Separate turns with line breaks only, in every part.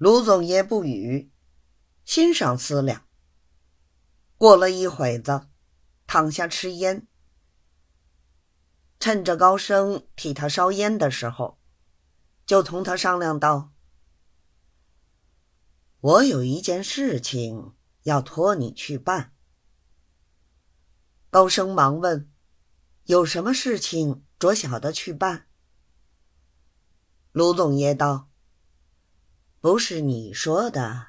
卢总爷不语，欣赏思量。过了一会子，躺下吃烟。趁着高升替他烧烟的时候，就同他商量道：“我有一件事情要托你去办。”高升忙问：“有什么事情着小的去办？”卢总爷道：“不是你说的，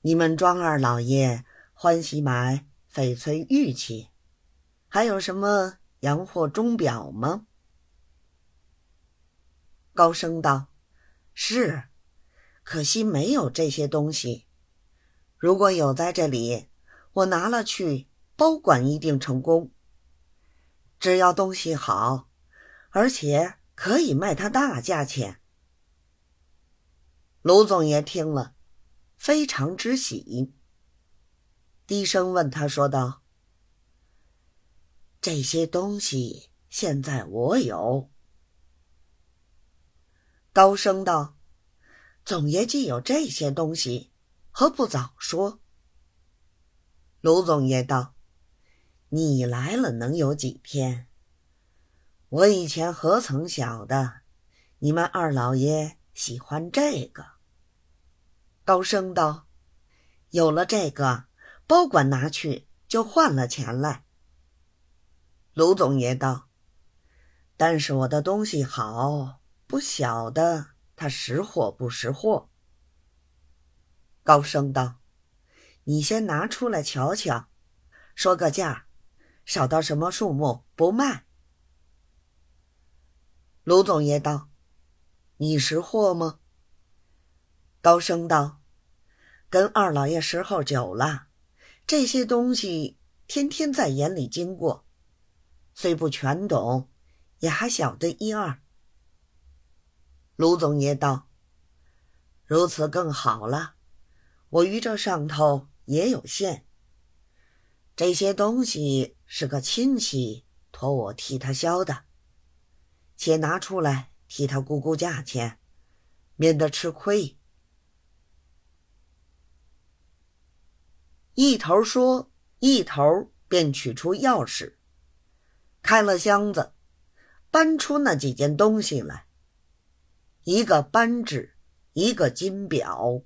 你们庄二老爷欢喜买翡翠玉器，还有什么洋货钟表吗？”高声道：“是，可惜没有这些东西。如果有在这里，我拿了去。”保管一定成功。只要东西好，而且可以卖他大价钱。卢总爷听了，非常之喜，低声问他说道：“这些东西现在我有。”高声道：“总爷既有这些东西，何不早说？”卢总爷道。你来了能有几天？我以前何曾晓得，你们二老爷喜欢这个。高升道：“有了这个，保管拿去就换了钱来。”卢总爷道：“但是我的东西好，不晓得他识货不识货。”高升道：“你先拿出来瞧瞧，说个价。”少到什么数目不卖？卢总爷道：“你识货吗？”高升道：“跟二老爷时候久了，这些东西天天在眼里经过，虽不全懂，也还晓得一二。”卢总爷道：“如此更好了，我于这上头也有限。这些东西。”是个亲戚托我替他销的，且拿出来替他估估价钱，免得吃亏。一头说，一头便取出钥匙，开了箱子，搬出那几件东西来：一个扳指，一个金表。